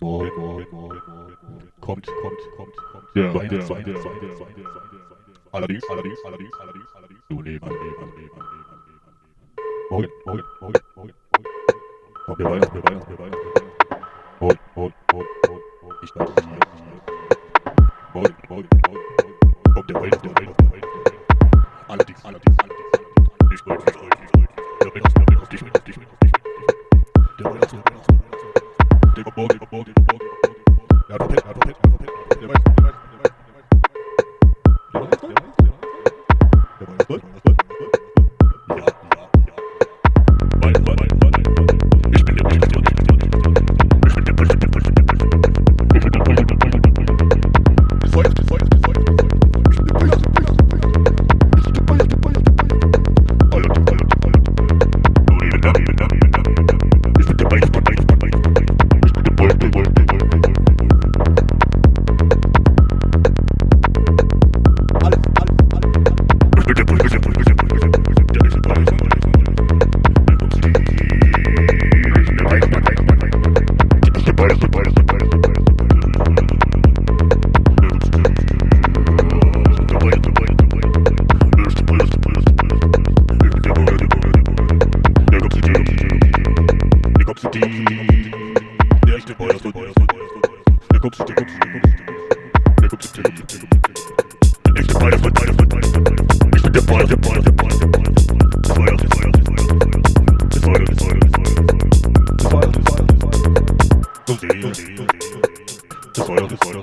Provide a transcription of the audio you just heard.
Kommt, kommt, kommt, kommt. Der, der, der, der, der, Allerdings, allerdings, allerdings, allerdings, allerdings. Du Leben, Leben, Leben, Leben. Morgen, morgen, morgen, morgen, morgen. Kommt, wir weinen, wir weinen, wir weinen. Morgen, morgen, morgen, morgen, morgen. Ich bleib nicht hier. Morgen, morgen, morgen, morgen. Kommt, der weint, der weint, der weint. Allerdings, allerdings, allerdings, allerdings. Ich wollte, ich wollte, ich wollte. Da bin ich, da bin ich auf dich mit, auf dich mit. Yo, yo, yo, yo, yo, yo, Take up the です。